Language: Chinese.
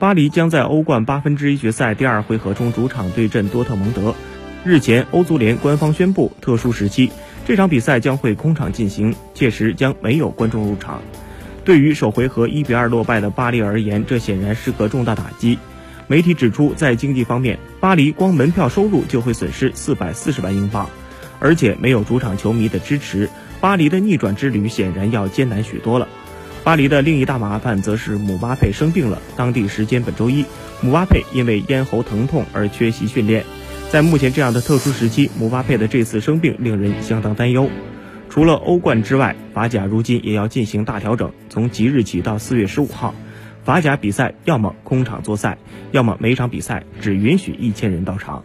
巴黎将在欧冠八分之一决赛第二回合中主场对阵多特蒙德。日前，欧足联官方宣布，特殊时期这场比赛将会空场进行，届时将没有观众入场。对于首回合一比二落败的巴黎而言，这显然是个重大打击。媒体指出，在经济方面，巴黎光门票收入就会损失四百四十万英镑，而且没有主场球迷的支持，巴黎的逆转之旅显然要艰难许多了。巴黎的另一大麻烦则是姆巴佩生病了。当地时间本周一，姆巴佩因为咽喉疼痛而缺席训练。在目前这样的特殊时期，姆巴佩的这次生病令人相当担忧。除了欧冠之外，法甲如今也要进行大调整。从即日起到四月十五号，法甲比赛要么空场作赛，要么每场比赛只允许一千人到场。